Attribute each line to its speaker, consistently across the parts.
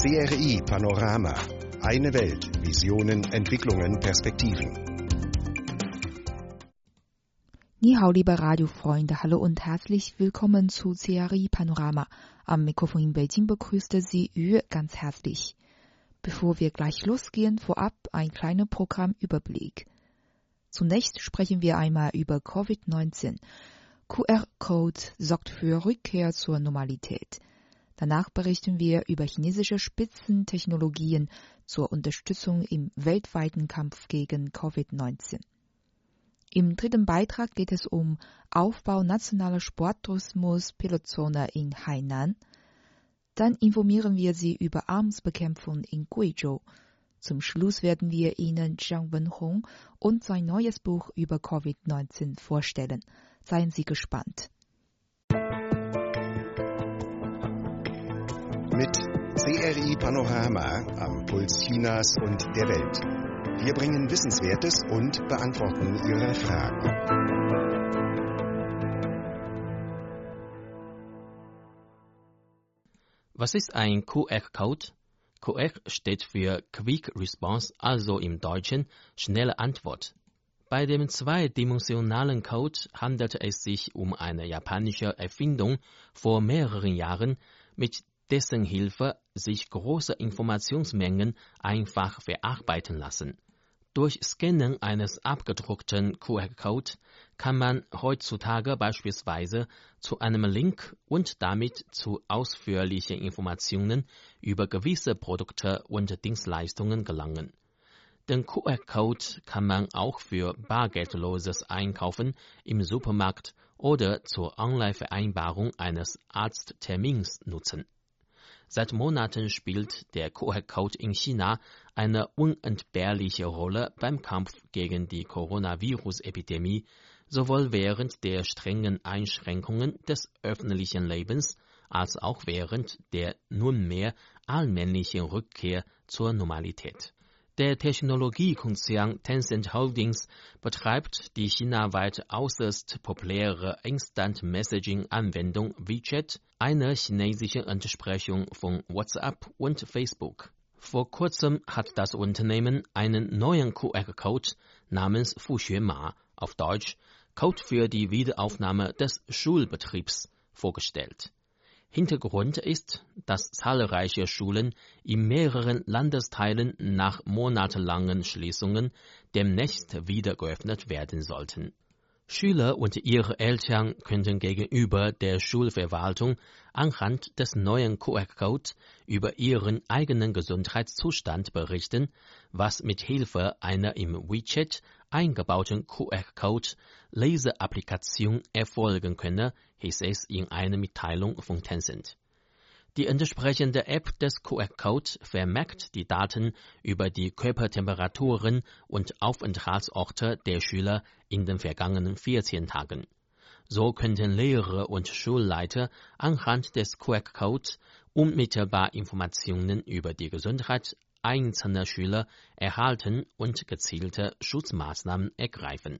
Speaker 1: CRI Panorama. Eine Welt. Visionen, Entwicklungen, Perspektiven.
Speaker 2: 你好，liebe Radiofreunde, hallo und herzlich willkommen zu CRI Panorama. Am Mikrofon in Beijing begrüßte Sie Yu ganz herzlich. Bevor wir gleich losgehen, vorab ein kleiner Programmüberblick. Zunächst sprechen wir einmal über Covid-19. QR-Code sorgt für Rückkehr zur Normalität. Danach berichten wir über chinesische Spitzentechnologien zur Unterstützung im weltweiten Kampf gegen Covid-19. Im dritten Beitrag geht es um Aufbau nationaler Sporttourismus Pilotzone in Hainan. Dann informieren wir Sie über Armsbekämpfung in Guizhou. Zum Schluss werden wir Ihnen Zhang Wenhong und sein neues Buch über Covid-19 vorstellen. Seien Sie gespannt.
Speaker 1: CRI Panorama am Puls Chinas und der Welt. Wir bringen Wissenswertes und beantworten Ihre Fragen.
Speaker 3: Was ist ein QR-Code? QR steht für Quick Response, also im Deutschen schnelle Antwort. Bei dem zweidimensionalen Code handelt es sich um eine japanische Erfindung vor mehreren Jahren, mit dessen Hilfe sich große Informationsmengen einfach verarbeiten lassen. Durch Scannen eines abgedruckten QR-Code kann man heutzutage beispielsweise zu einem Link und damit zu ausführlichen Informationen über gewisse Produkte und Dienstleistungen gelangen. Den QR-Code kann man auch für bargeldloses Einkaufen im Supermarkt oder zur Online-Vereinbarung eines Arzttermins nutzen. Seit Monaten spielt der QR-Code in China eine unentbehrliche Rolle beim Kampf gegen die Coronavirus-Epidemie, sowohl während der strengen Einschränkungen des öffentlichen Lebens als auch während der nunmehr allmählichen Rückkehr zur Normalität. Der Technologiekonzern Tencent Holdings betreibt die chinaweit äußerst populäre Instant Messaging Anwendung WeChat, eine chinesische Entsprechung von WhatsApp und Facebook. Vor kurzem hat das Unternehmen einen neuen QR-Code namens Fuxue auf Deutsch Code für die Wiederaufnahme des Schulbetriebs vorgestellt. Hintergrund ist, dass zahlreiche Schulen in mehreren Landesteilen nach monatelangen Schließungen demnächst wieder geöffnet werden sollten. Schüler und ihre Eltern könnten gegenüber der Schulverwaltung anhand des neuen QR-Code über ihren eigenen Gesundheitszustand berichten, was mit Hilfe einer im WeChat eingebauten QR-Code Leseapplikation erfolgen könne, hieß es in einer Mitteilung von Tencent. Die entsprechende App des QR-Code vermerkt die Daten über die Körpertemperaturen und Aufenthaltsorte der Schüler in den vergangenen 14 Tagen. So könnten Lehrer und Schulleiter anhand des QR-Codes unmittelbar Informationen über die Gesundheit einzelner Schüler erhalten und gezielte Schutzmaßnahmen ergreifen.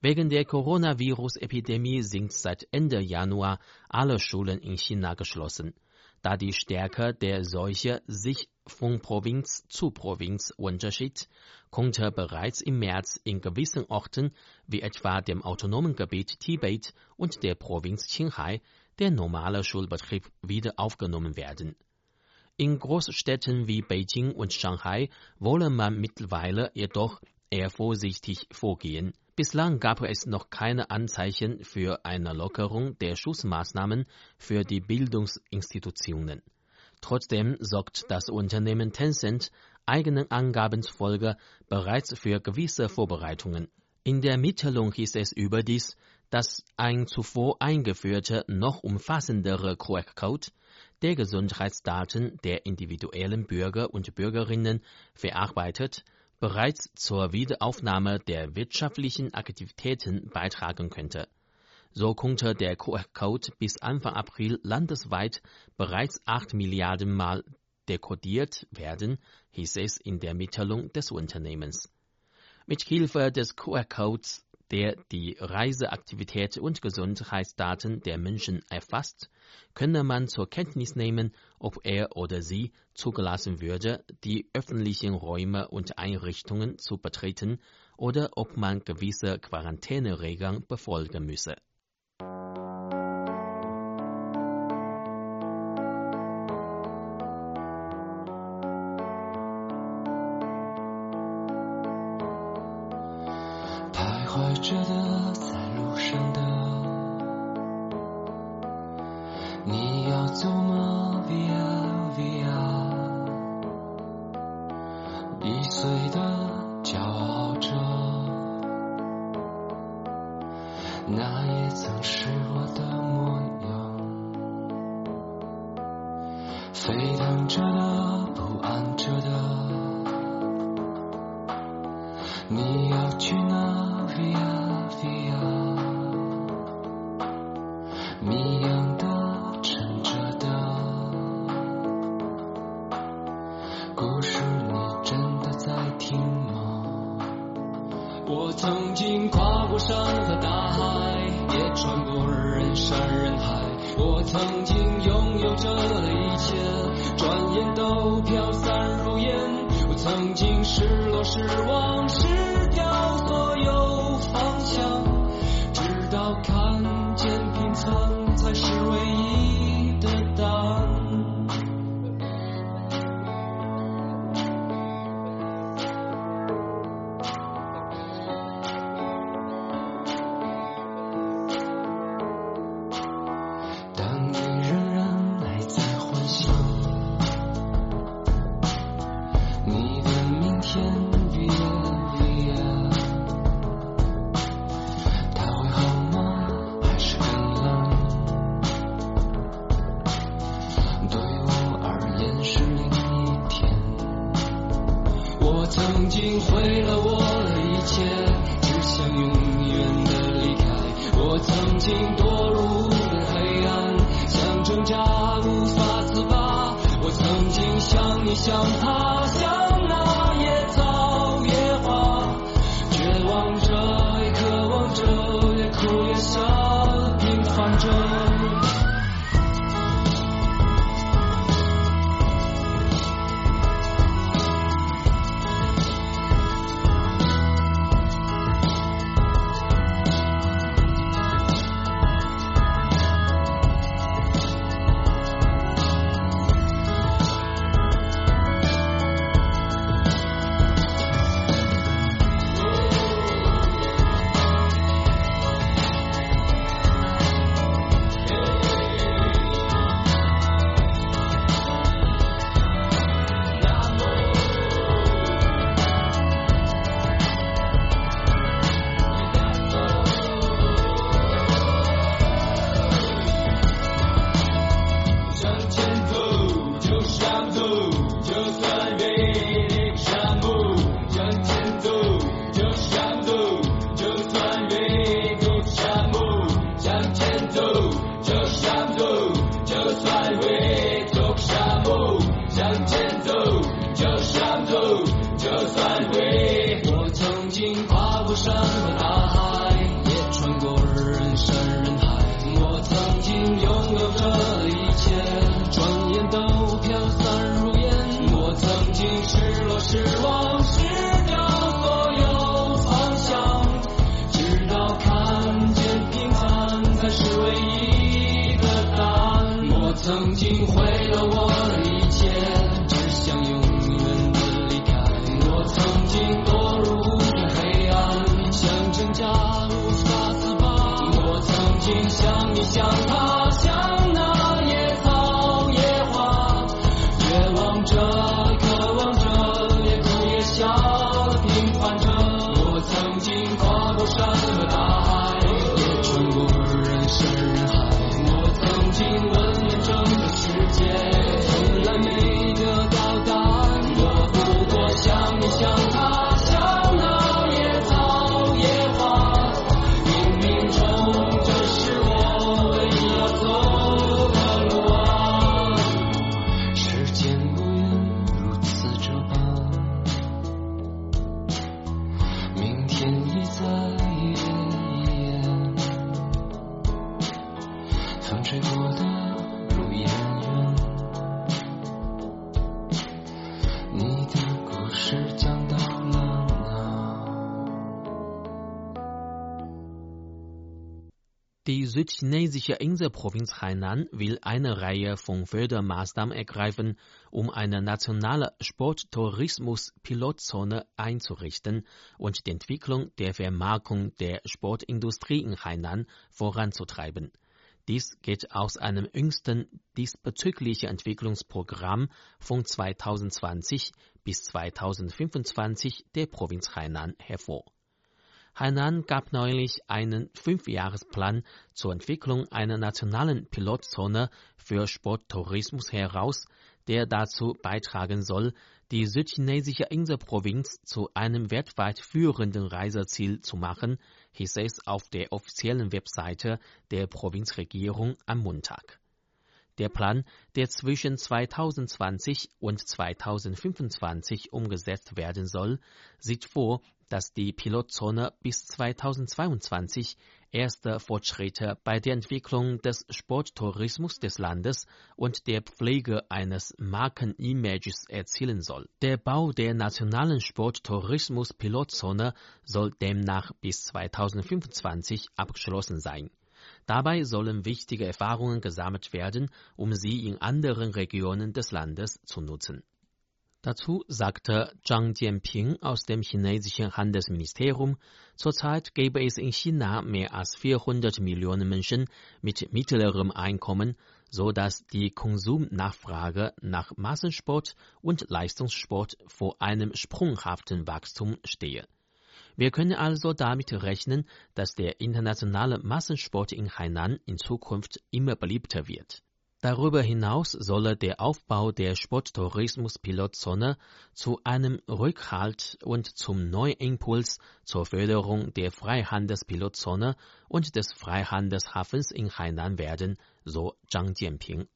Speaker 3: Wegen der Coronavirus-Epidemie sind seit Ende Januar alle Schulen in China geschlossen, da die Stärke der Seuche sich von Provinz zu Provinz unterschied, konnte bereits im März in gewissen Orten wie etwa dem autonomen Gebiet Tibet und der Provinz Qinghai der normale Schulbetrieb wieder aufgenommen werden. In Großstädten wie Beijing und Shanghai wolle man mittlerweile jedoch eher vorsichtig vorgehen. Bislang gab es noch keine Anzeichen für eine Lockerung der Schutzmaßnahmen für die Bildungsinstitutionen. Trotzdem sorgt das Unternehmen Tencent eigenen Angaben zufolge bereits für gewisse Vorbereitungen. In der Mitteilung hieß es überdies, dass ein zuvor eingeführter, noch umfassendere QR-Code der Gesundheitsdaten der individuellen Bürger und Bürgerinnen verarbeitet, bereits zur Wiederaufnahme der wirtschaftlichen Aktivitäten beitragen könnte. So konnte der QR-Code bis Anfang April landesweit bereits 8 Milliarden Mal dekodiert werden, hieß es in der Mitteilung des Unternehmens. Mit Hilfe des QR-Codes
Speaker 4: der die Reiseaktivität und Gesundheitsdaten der Menschen erfasst, könne man zur Kenntnis nehmen, ob er oder sie zugelassen würde, die öffentlichen Räume und Einrichtungen zu betreten oder ob man gewisse Quarantäneregeln befolgen müsse. 曾经毁了我的一切只想永远的离开。我曾经堕入无边黑暗想挣扎无法自拔。我曾经像你像他像
Speaker 3: Die südchinesische Inselprovinz Hainan will eine Reihe von Fördermaßnahmen ergreifen, um eine nationale Sporttourismus-Pilotzone einzurichten und die Entwicklung der Vermarktung der Sportindustrie in Hainan voranzutreiben. Dies geht aus einem jüngsten diesbezüglichen Entwicklungsprogramm von 2020 bis 2025 der Provinz Hainan hervor. Hainan gab neulich einen Fünfjahresplan zur Entwicklung einer nationalen Pilotzone für Sporttourismus heraus, der dazu beitragen soll, die südchinesische Inselprovinz zu einem weltweit führenden Reiseziel zu machen, hieß es auf der offiziellen Webseite der Provinzregierung am Montag. Der Plan, der zwischen 2020 und 2025 umgesetzt werden soll, sieht vor, dass die Pilotzone bis 2022 erste Fortschritte bei der Entwicklung des Sporttourismus des Landes und der Pflege eines Markenimages erzielen soll. Der Bau der nationalen Sporttourismus-Pilotzone soll demnach bis 2025 abgeschlossen sein. Dabei sollen wichtige Erfahrungen gesammelt werden, um sie in anderen Regionen des Landes zu nutzen. Dazu sagte Zhang Jianping aus dem chinesischen Handelsministerium, zurzeit gäbe es in China mehr als 400 Millionen Menschen mit mittlerem Einkommen, so dass die Konsumnachfrage nach Massensport und Leistungssport vor einem sprunghaften Wachstum stehe. Wir können also damit rechnen, dass der internationale Massensport in Hainan in Zukunft immer beliebter wird. Darüber hinaus solle der Aufbau der Sporttourismus-Pilotzone zu einem Rückhalt und zum Neuimpuls zur Förderung der Freihandelspilotzone und des Freihandelshafens in Hainan werden, so Zhang Jianping.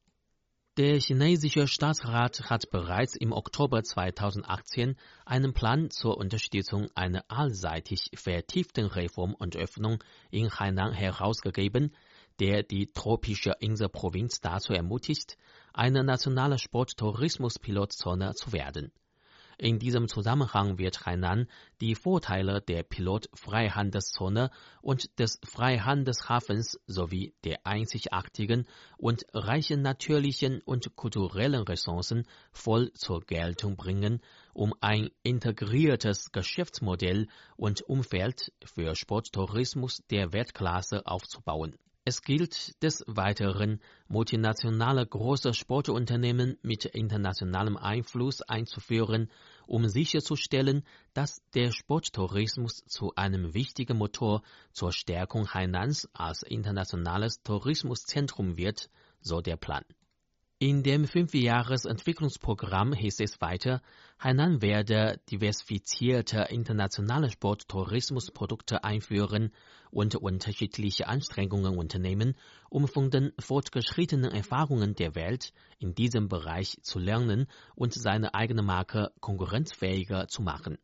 Speaker 3: Der chinesische Staatsrat hat bereits im Oktober 2018 einen Plan zur Unterstützung einer allseitig vertieften Reform und Öffnung in Hainan herausgegeben, der die tropische Inselprovinz dazu ermutigt, eine nationale Sporttourismus-Pilotzone zu werden. In diesem Zusammenhang wird Hainan die Vorteile der Pilotfreihandelszone und des Freihandelshafens sowie der einzigartigen und reichen natürlichen und kulturellen Ressourcen voll zur Geltung bringen, um ein integriertes Geschäftsmodell und Umfeld für Sporttourismus der Weltklasse aufzubauen. Es gilt des Weiteren, multinationale große Sportunternehmen mit internationalem Einfluss einzuführen, um sicherzustellen, dass der Sporttourismus zu einem wichtigen Motor zur Stärkung Hainans als internationales Tourismuszentrum wird, so der Plan. In dem Fünfjahresentwicklungsprogramm hieß es weiter, Hainan werde diversifizierte internationale Sporttourismusprodukte einführen und unterschiedliche Anstrengungen unternehmen, um von den fortgeschrittenen Erfahrungen der Welt in diesem Bereich zu lernen und seine eigene Marke konkurrenzfähiger zu machen.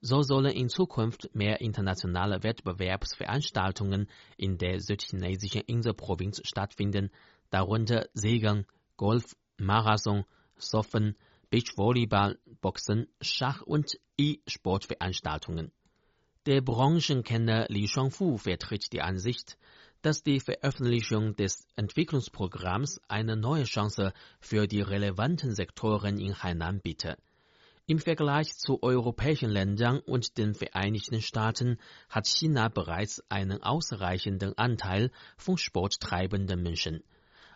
Speaker 3: So sollen in Zukunft mehr internationale Wettbewerbsveranstaltungen in der südchinesischen Inselprovinz stattfinden, darunter Segeln, Golf, Marathon, Surfen, Beachvolleyball, Boxen, Schach und E-Sportveranstaltungen. Der Branchenkenner Li Shuangfu vertritt die Ansicht, dass die Veröffentlichung des Entwicklungsprogramms eine neue Chance für die relevanten Sektoren in Hainan bietet. Im Vergleich zu europäischen Ländern und den Vereinigten Staaten hat China bereits einen ausreichenden Anteil von sporttreibenden Menschen.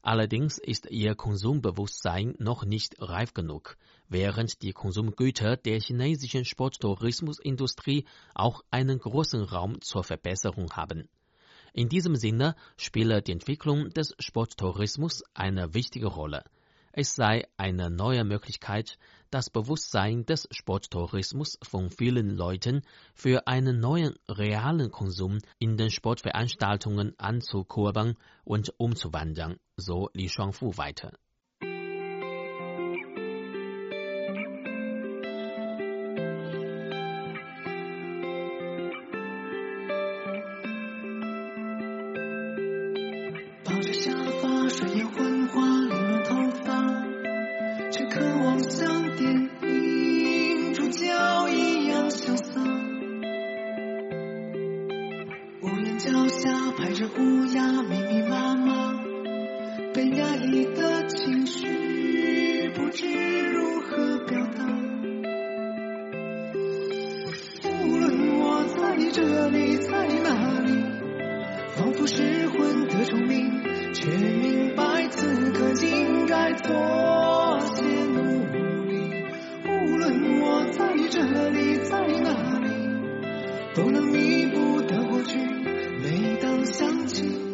Speaker 3: Allerdings ist ihr Konsumbewusstsein noch nicht reif genug, während die Konsumgüter der chinesischen Sporttourismusindustrie auch einen großen Raum zur Verbesserung haben. In diesem Sinne spiele die Entwicklung des Sporttourismus eine wichtige Rolle. Es sei eine neue Möglichkeit, das Bewusstsein des Sporttourismus von vielen Leuten für einen neuen realen Konsum in den Sportveranstaltungen anzukurbeln und umzuwandeln, so Li Shuangfu weiter.
Speaker 5: 魂的重名，却明白此刻应该做些努力。无论我在这里，在哪里，都能弥补的过去。每当想起。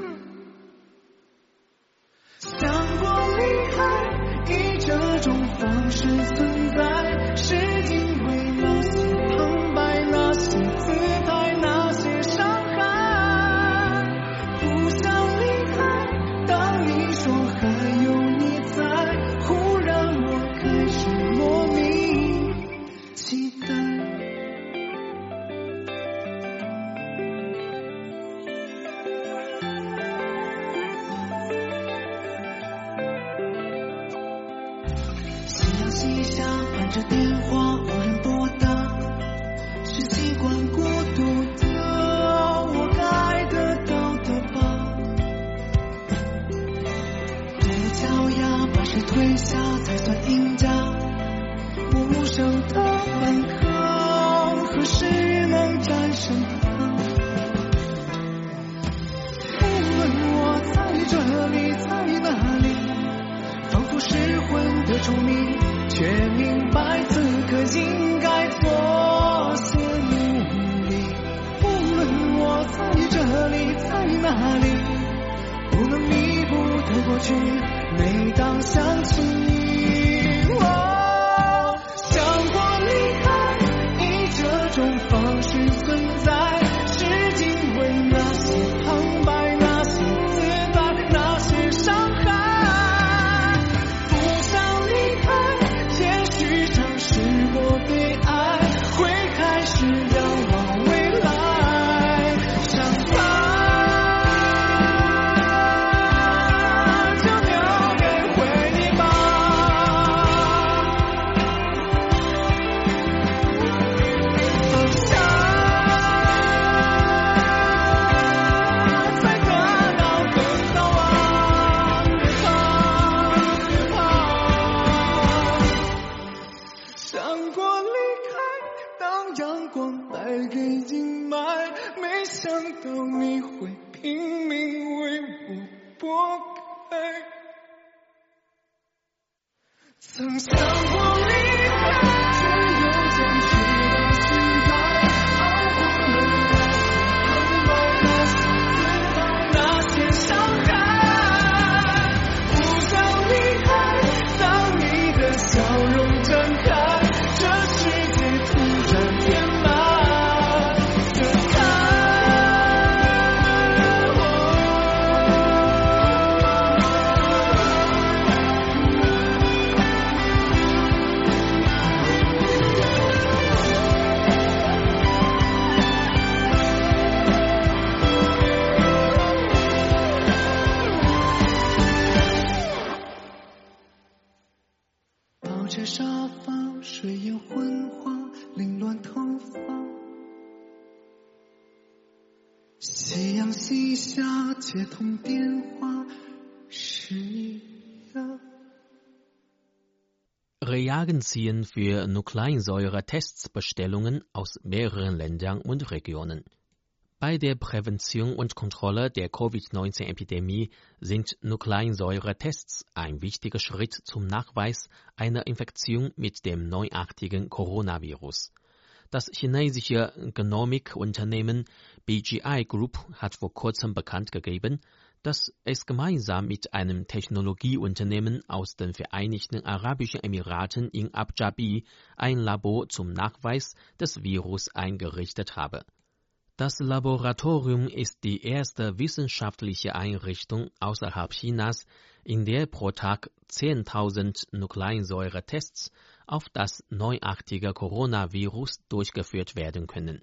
Speaker 3: Klagen ziehen für Nukleinsäure-Tests Bestellungen aus mehreren Ländern und Regionen. Bei der Prävention und Kontrolle der Covid-19-Epidemie sind Nukleinsäure-Tests ein wichtiger Schritt zum Nachweis einer Infektion mit dem neuartigen Coronavirus. Das chinesische Genomikunternehmen BGI Group hat vor kurzem bekannt gegeben, dass es gemeinsam mit einem Technologieunternehmen aus den Vereinigten Arabischen Emiraten in Abjabi ein Labor zum Nachweis des Virus eingerichtet habe. Das Laboratorium ist die erste wissenschaftliche Einrichtung außerhalb Chinas, in der pro Tag 10.000 Nukleinsäure-Tests auf das neuartige Coronavirus durchgeführt werden können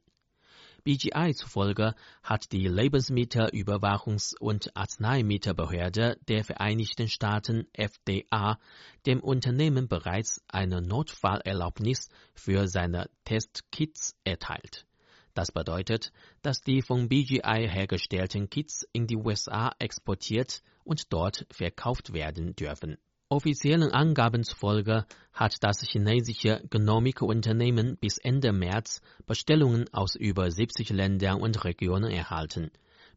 Speaker 3: BGI zufolge hat die Lebensmittelüberwachungs- und Arzneimittelbehörde der Vereinigten Staaten FDA dem Unternehmen bereits eine Notfallerlaubnis für seine Testkits erteilt. Das bedeutet, dass die von BGI hergestellten Kits in die USA exportiert und dort verkauft werden dürfen Offiziellen Angaben zufolge hat das chinesische Genomic-Unternehmen bis Ende März Bestellungen aus über 70 Ländern und Regionen erhalten.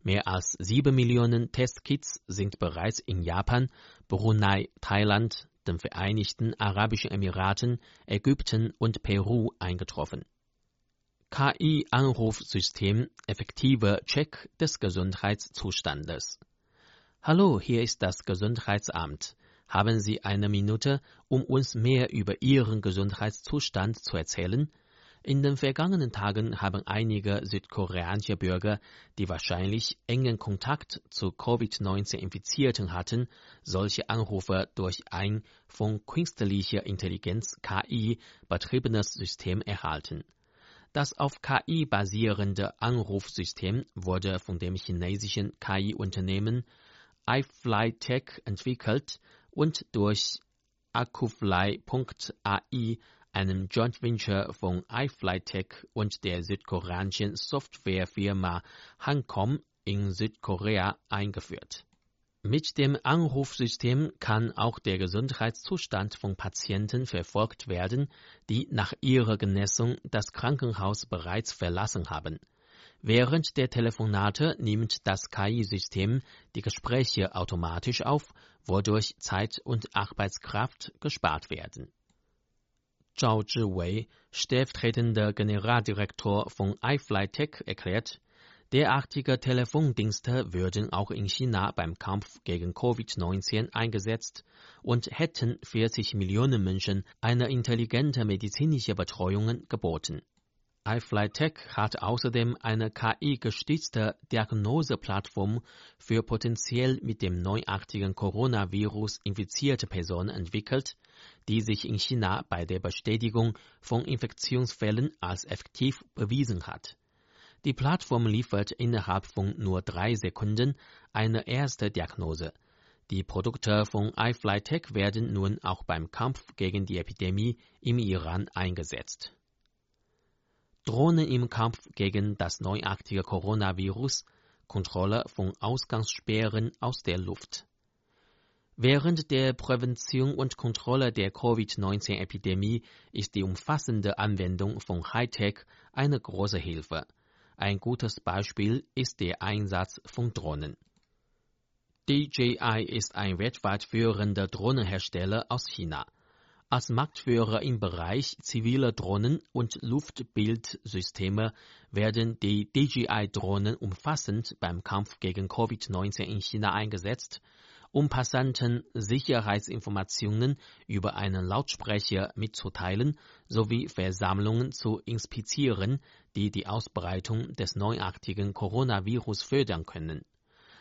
Speaker 3: Mehr als 7 Millionen Testkits sind bereits in Japan, Brunei, Thailand, den Vereinigten Arabischen Emiraten, Ägypten und Peru eingetroffen. KI-Anrufsystem effektiver Check des Gesundheitszustandes. Hallo, hier ist das Gesundheitsamt. Haben Sie eine Minute, um uns mehr über Ihren Gesundheitszustand zu erzählen? In den vergangenen Tagen haben einige südkoreanische Bürger, die wahrscheinlich engen Kontakt zu Covid-19-Infizierten hatten, solche Anrufe durch ein von künstlicher Intelligenz KI betriebenes System erhalten. Das auf KI basierende Anrufsystem wurde von dem chinesischen KI-Unternehmen iFlyTech entwickelt und durch Akufly.ai, einem Joint Venture von iFlyTech und der südkoreanischen Softwarefirma Hancom in Südkorea eingeführt. Mit dem Anrufsystem kann auch der Gesundheitszustand von Patienten verfolgt werden, die nach ihrer Genesung das Krankenhaus bereits verlassen haben. Während der Telefonate nimmt das KI-System die Gespräche automatisch auf, wodurch Zeit und Arbeitskraft gespart werden. Zhao Zhiwei, stellvertretender Generaldirektor von iFlyTech, erklärt, derartige Telefondienste würden auch in China beim Kampf gegen Covid-19 eingesetzt und hätten 40 Millionen Menschen eine intelligente medizinische Betreuung geboten iFlyTech hat außerdem eine KI-gestützte Diagnoseplattform für potenziell mit dem neuartigen Coronavirus infizierte Personen entwickelt, die sich in China bei der Bestätigung von Infektionsfällen als effektiv bewiesen hat. Die Plattform liefert innerhalb von nur drei Sekunden eine erste Diagnose. Die Produkte von iFlyTech werden nun auch beim Kampf gegen die Epidemie im Iran eingesetzt. Drohnen im Kampf gegen das neuartige Coronavirus, Kontrolle von Ausgangssperren aus der Luft. Während der Prävention und Kontrolle der Covid-19-Epidemie ist die umfassende Anwendung von Hightech eine große Hilfe. Ein gutes Beispiel ist der Einsatz von Drohnen. DJI ist ein weltweit führender Drohnenhersteller aus China. Als Marktführer im Bereich ziviler Drohnen und Luftbildsysteme werden die DJI-Drohnen umfassend beim Kampf gegen Covid-19 in China eingesetzt, um Passanten Sicherheitsinformationen über einen Lautsprecher mitzuteilen sowie Versammlungen zu inspizieren, die die Ausbreitung des neuartigen Coronavirus fördern können.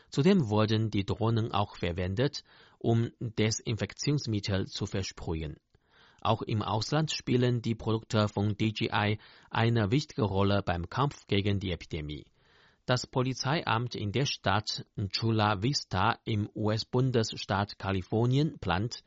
Speaker 3: Zudem wurden die Drohnen auch verwendet, um Desinfektionsmittel zu versprühen. Auch im Ausland spielen die Produkte von DJI eine wichtige Rolle beim Kampf gegen die Epidemie. Das Polizeiamt in der Stadt Chula Vista im US-Bundesstaat Kalifornien plant,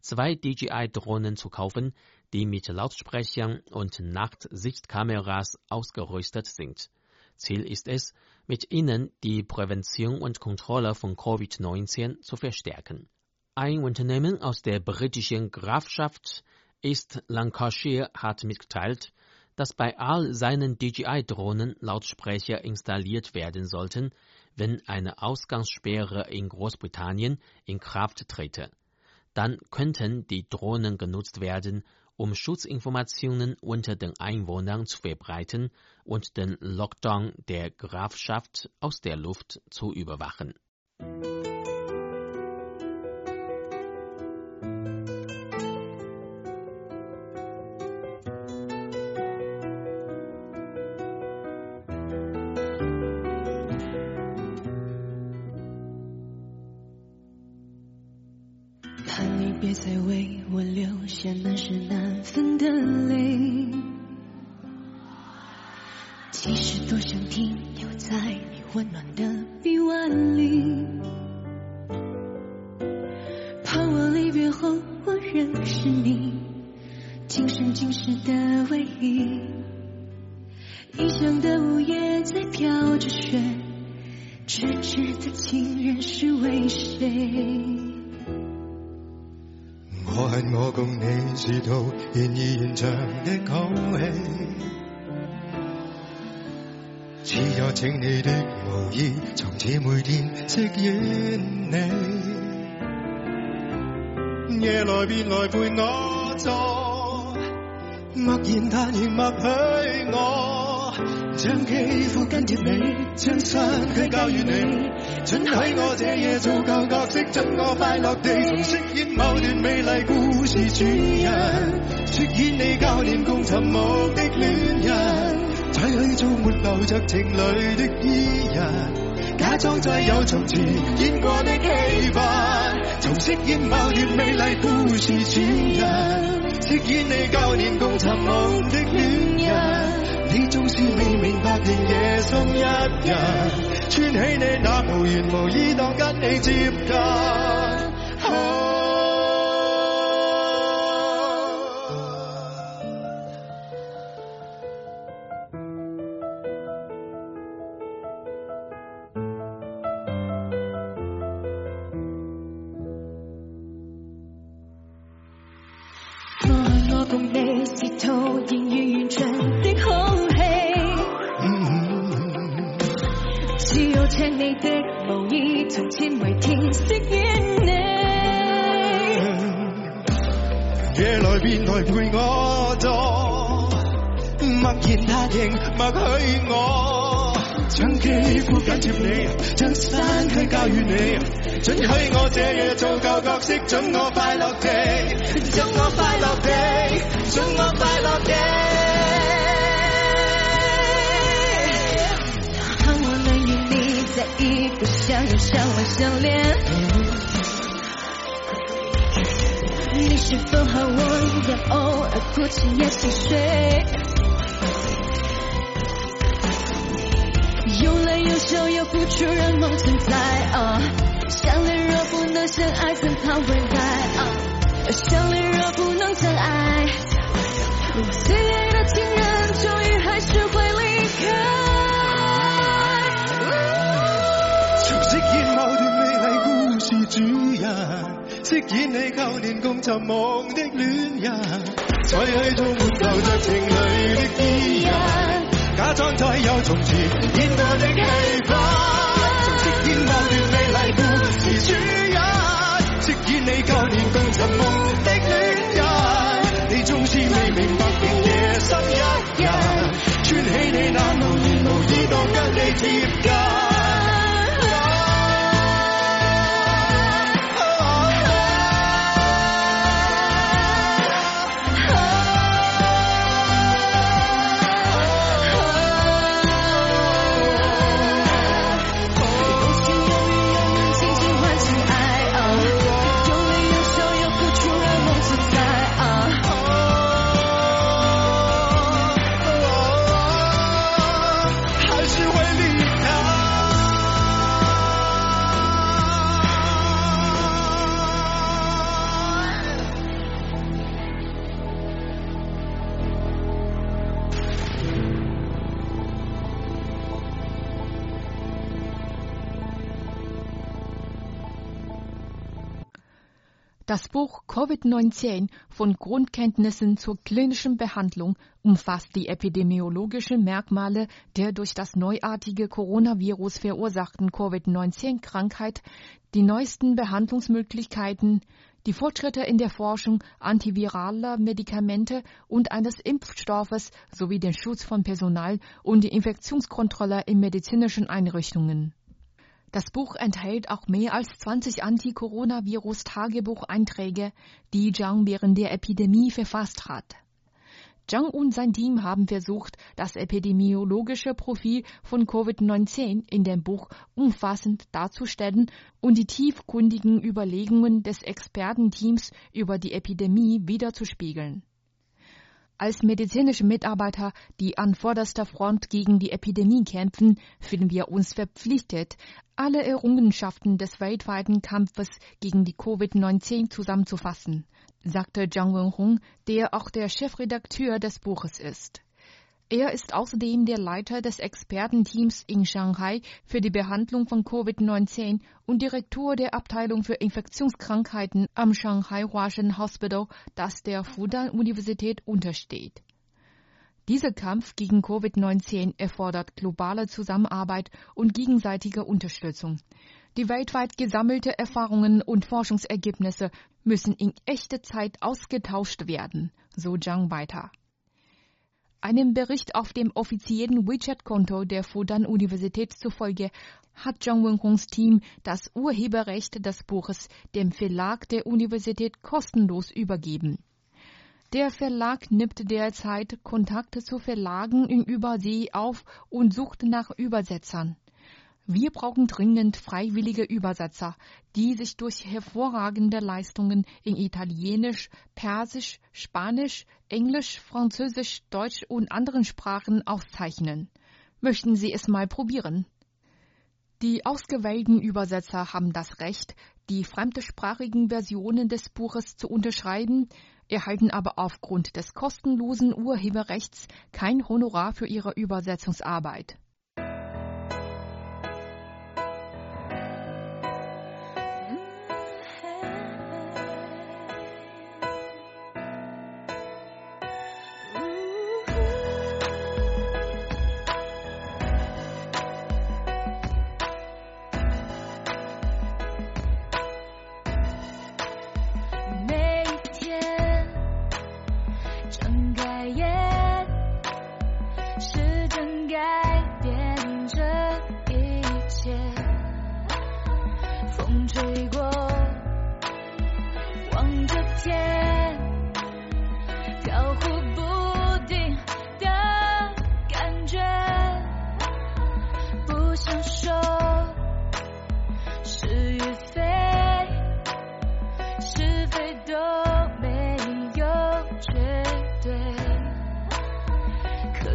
Speaker 3: zwei DJI-Drohnen zu kaufen, die mit Lautsprechern und Nachtsichtkameras ausgerüstet sind. Ziel ist es, mit ihnen die Prävention und Kontrolle von Covid-19 zu verstärken. Ein Unternehmen aus der britischen Grafschaft East Lancashire hat mitgeteilt, dass bei all seinen DJI-Drohnen Lautsprecher installiert werden sollten, wenn eine Ausgangssperre in Großbritannien in Kraft trete. Dann könnten die Drohnen genutzt werden, um Schutzinformationen unter den Einwohnern zu verbreiten und den Lockdown der Grafschaft aus der Luft zu überwachen.
Speaker 6: 只是
Speaker 7: 套然而延长的口气，只有请你的無意，从此每天飾演你。夜来便来陪我坐，默然淡然默许我，将肌肤跟贴你，将身躯交予你，准许我这夜做旧角色，准我快乐地重饰演某段美丽故事主人，饰演你教練共寻梦的恋人，再去做没流着情侣的伊人。假装再有从前演过的戏份，重饰演某段美丽故事主人，饰演你舊年共寻梦的恋人，你总是未明白，仍夜送一人，穿起你那无缘无意当跟你接近。
Speaker 6: 無意，從前為天飾演你。
Speaker 7: 夜来便来陪我坐，默然他仍默许我，将肌膚緊貼你，将身軀交予你，准许我这夜做舊角色，准我快乐地，准我快乐地，准我快乐地。
Speaker 6: 一个相遇相吻相恋。你是否和我一样偶尔哭泣也心碎有泪有笑有付出让梦存在啊。相恋若不能相爱怎怕未来啊。相恋若不能相爱最爱的情人终于还是
Speaker 7: 会离开。主人，饰演你旧年共寻梦的恋人，再去做没流着情侣的伊人，假装再有从前演過的戲份，從飾演某段美丽故事主人，饰演你旧年共寻梦的恋人，你縱是未明白，仍夜深一人，穿起你那无言無意当跟你
Speaker 8: Covid-19 von Grundkenntnissen zur klinischen Behandlung umfasst die epidemiologischen Merkmale der durch das neuartige Coronavirus verursachten Covid-19-Krankheit, die neuesten Behandlungsmöglichkeiten, die Fortschritte in der Forschung antiviraler Medikamente und eines Impfstoffes sowie den Schutz von Personal und die Infektionskontrolle in medizinischen Einrichtungen. Das Buch enthält auch mehr als 20 Anti-Coronavirus-Tagebucheinträge, die Zhang während der Epidemie verfasst hat. Zhang und sein Team haben versucht, das epidemiologische Profil von Covid-19 in dem Buch umfassend darzustellen und die tiefgründigen Überlegungen des Expertenteams über die Epidemie wiederzuspiegeln. Als medizinische Mitarbeiter, die an vorderster Front gegen die Epidemie kämpfen, fühlen wir uns verpflichtet, alle Errungenschaften des weltweiten Kampfes gegen die Covid-19 zusammenzufassen, sagte Zhang Wenhong, der auch der Chefredakteur des Buches ist.
Speaker 6: Er ist außerdem der Leiter des Expertenteams in Shanghai für die Behandlung von Covid-19 und Direktor der Abteilung für Infektionskrankheiten am Shanghai Huashen Hospital, das der Fudan-Universität untersteht. Dieser Kampf gegen Covid-19 erfordert globale Zusammenarbeit und gegenseitige Unterstützung. Die weltweit gesammelte Erfahrungen und Forschungsergebnisse müssen in echter Zeit ausgetauscht werden, so Zhang weiter. Einem Bericht auf dem offiziellen WeChat-Konto der Fudan-Universität zufolge hat Zhang Wenhongs Team das Urheberrecht des Buches dem Verlag der Universität kostenlos übergeben. Der Verlag nimmt derzeit Kontakte zu Verlagen in Übersee auf und sucht nach Übersetzern. Wir brauchen dringend freiwillige Übersetzer, die sich durch hervorragende Leistungen in Italienisch, Persisch, Spanisch, Englisch, Französisch, Deutsch und anderen Sprachen auszeichnen. Möchten Sie es mal probieren? Die ausgewählten Übersetzer haben das Recht, die fremdsprachigen Versionen des Buches zu unterschreiben, erhalten aber aufgrund des kostenlosen Urheberrechts kein Honorar für ihre Übersetzungsarbeit.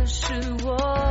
Speaker 2: 是我。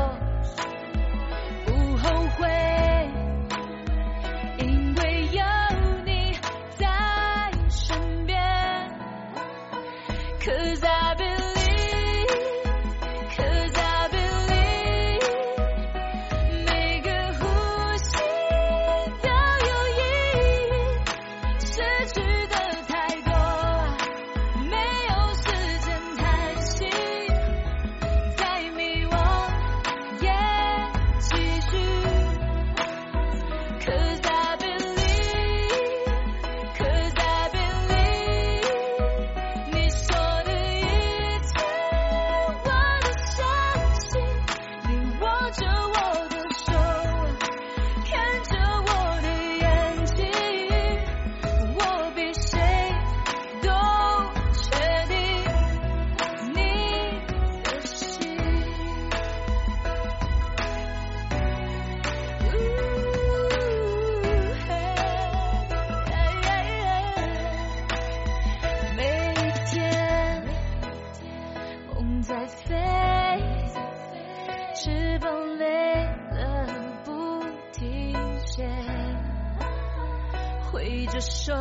Speaker 2: 手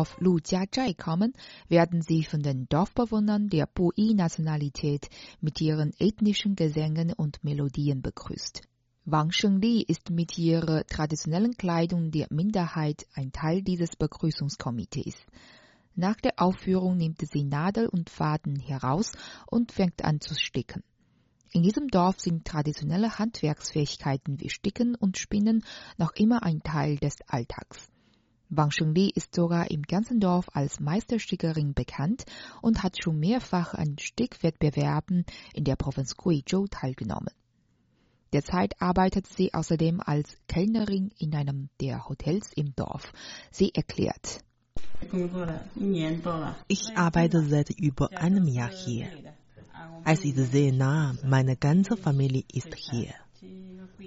Speaker 2: Dorf Lujiazhai kommen, werden sie von den Dorfbewohnern der Bui-Nationalität mit ihren ethnischen Gesängen und Melodien begrüßt. Wang Shengli ist mit ihrer traditionellen Kleidung der Minderheit ein Teil dieses Begrüßungskomitees. Nach der Aufführung nimmt sie Nadel und Faden heraus und fängt an zu sticken. In diesem Dorf sind traditionelle Handwerksfähigkeiten wie Sticken und Spinnen noch immer ein Teil des Alltags. Wang Shengli ist sogar im ganzen Dorf als Meisterstickerin bekannt und hat schon mehrfach an Stickwettbewerben in der Provinz Guizhou teilgenommen. Derzeit arbeitet sie außerdem als Kellnerin in einem der Hotels im Dorf. Sie erklärt.
Speaker 9: Ich arbeite seit über einem Jahr hier. Es ist sehr nah, meine ganze Familie ist hier.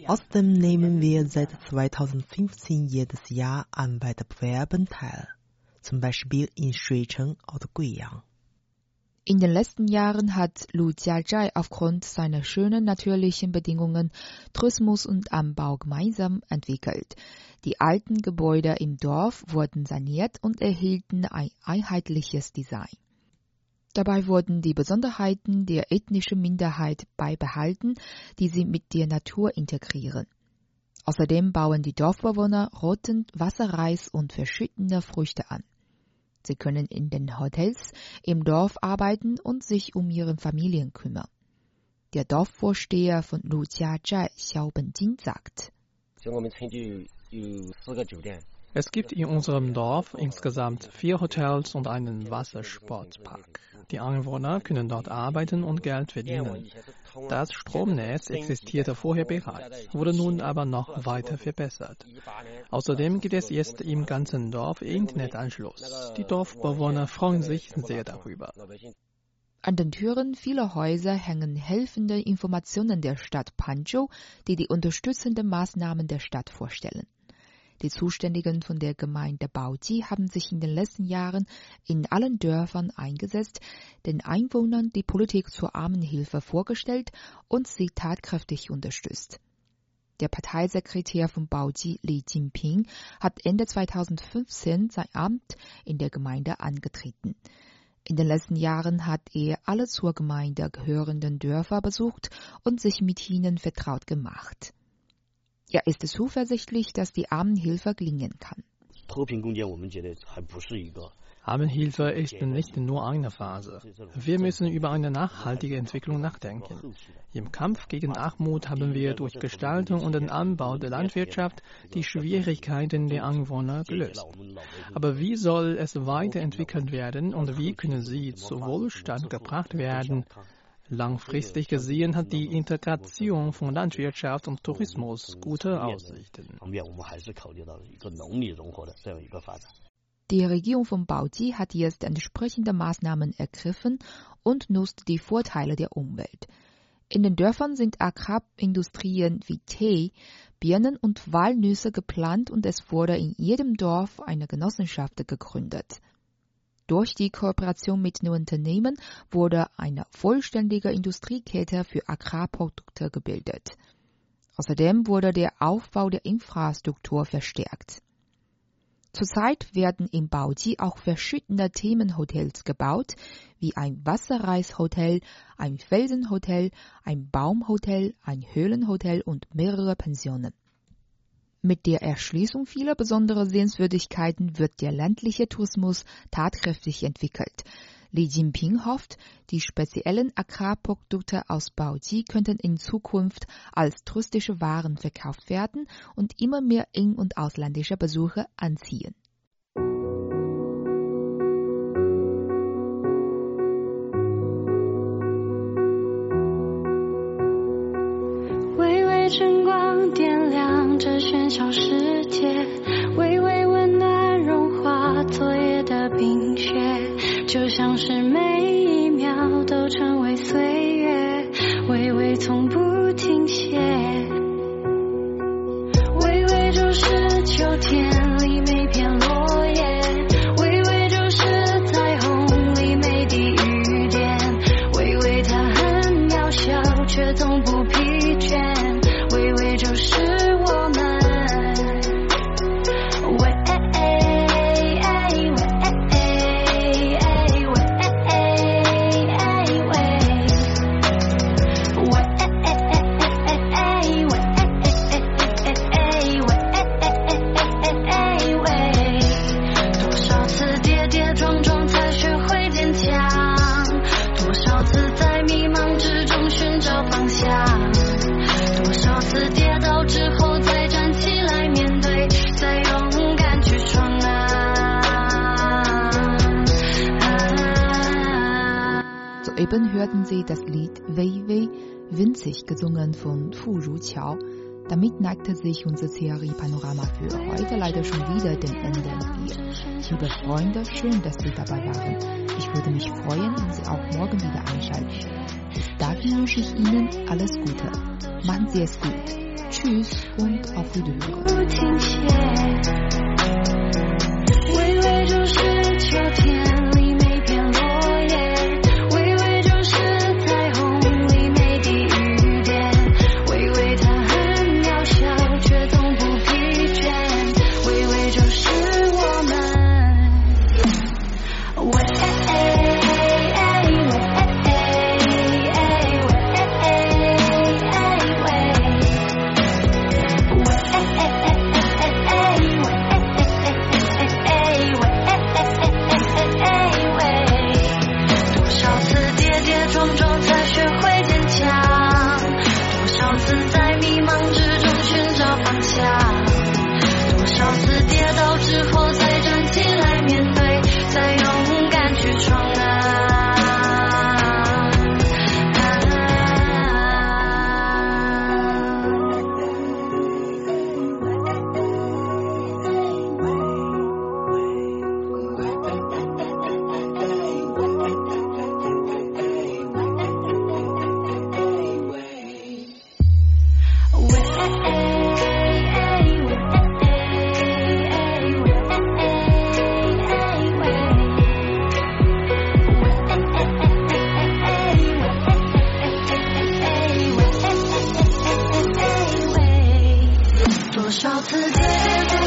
Speaker 9: Außerdem nehmen wir seit 2015 jedes Jahr an Wettbewerben teil, zum Beispiel in Shuicheng oder Guiyang.
Speaker 2: In den letzten Jahren hat Lu Jiazhai aufgrund seiner schönen natürlichen Bedingungen Tourismus und Anbau gemeinsam entwickelt. Die alten Gebäude im Dorf wurden saniert und erhielten ein einheitliches Design. Dabei wurden die Besonderheiten der ethnischen Minderheit beibehalten, die sie mit der Natur integrieren. Außerdem bauen die Dorfbewohner roten Wasserreis und verschiedene Früchte an. Sie können in den Hotels im Dorf arbeiten und sich um ihre Familien kümmern. Der Dorfvorsteher von Lujiazhai, Xiao Benjin, sagt.
Speaker 10: Es gibt in unserem Dorf insgesamt vier Hotels und einen Wassersportpark. Die Einwohner können dort arbeiten und Geld verdienen. Das Stromnetz existierte vorher bereits, wurde nun aber noch weiter verbessert. Außerdem gibt es jetzt im ganzen Dorf Internetanschluss. Die Dorfbewohner freuen sich sehr darüber.
Speaker 2: An den Türen vieler Häuser hängen helfende Informationen der Stadt Panzhou, die die unterstützenden Maßnahmen der Stadt vorstellen. Die Zuständigen von der Gemeinde Baoji haben sich in den letzten Jahren in allen Dörfern eingesetzt, den Einwohnern die Politik zur Armenhilfe vorgestellt und sie tatkräftig unterstützt. Der Parteisekretär von Baoji, Li Jinping, hat Ende 2015 sein Amt in der Gemeinde angetreten. In den letzten Jahren hat er alle zur Gemeinde gehörenden Dörfer besucht und sich mit ihnen vertraut gemacht. Er ist zuversichtlich, dass die Armenhilfe gelingen kann.
Speaker 10: Armenhilfe ist nicht nur eine Phase. Wir müssen über eine nachhaltige Entwicklung nachdenken. Im Kampf gegen Armut haben wir durch Gestaltung und den Anbau der Landwirtschaft die Schwierigkeiten der Einwohner gelöst. Aber wie soll es weiterentwickelt werden und wie können sie zu Wohlstand gebracht werden? Langfristig gesehen hat die Integration von Landwirtschaft und Tourismus gute Aussichten.
Speaker 2: Die Regierung von Baoji hat jetzt entsprechende Maßnahmen ergriffen und nutzt die Vorteile der Umwelt. In den Dörfern sind Agrarindustrien wie Tee, Birnen und Walnüsse geplant und es wurde in jedem Dorf eine Genossenschaft gegründet. Durch die Kooperation mit den Unternehmen wurde eine vollständige Industriekette für Agrarprodukte gebildet. Außerdem wurde der Aufbau der Infrastruktur verstärkt. Zurzeit werden im Baoji auch verschiedene Themenhotels gebaut, wie ein Wasserreishotel, ein Felsenhotel, ein Baumhotel, ein Höhlenhotel und mehrere Pensionen. Mit der Erschließung vieler besonderer Sehenswürdigkeiten wird der ländliche Tourismus tatkräftig entwickelt. Li Jinping hofft, die speziellen Agrarprodukte aus Baoji könnten in Zukunft als touristische Waren verkauft werden und immer mehr in- und ausländische Besucher anziehen.
Speaker 11: 小世界，微微温暖融化昨夜的冰雪，就像是每一秒都成为岁月，微微从不。Damit neigte sich unser CRI-Panorama für heute leider schon wieder dem Ende entgegen. Liebe Freunde, schön, dass Sie dabei waren. Ich würde mich freuen, wenn Sie auch morgen wieder einschalten. Dafür wünsche ich Ihnen alles Gute. Machen Sie es gut. Tschüss und auf Wiederhören.
Speaker 12: 多少次跌跌撞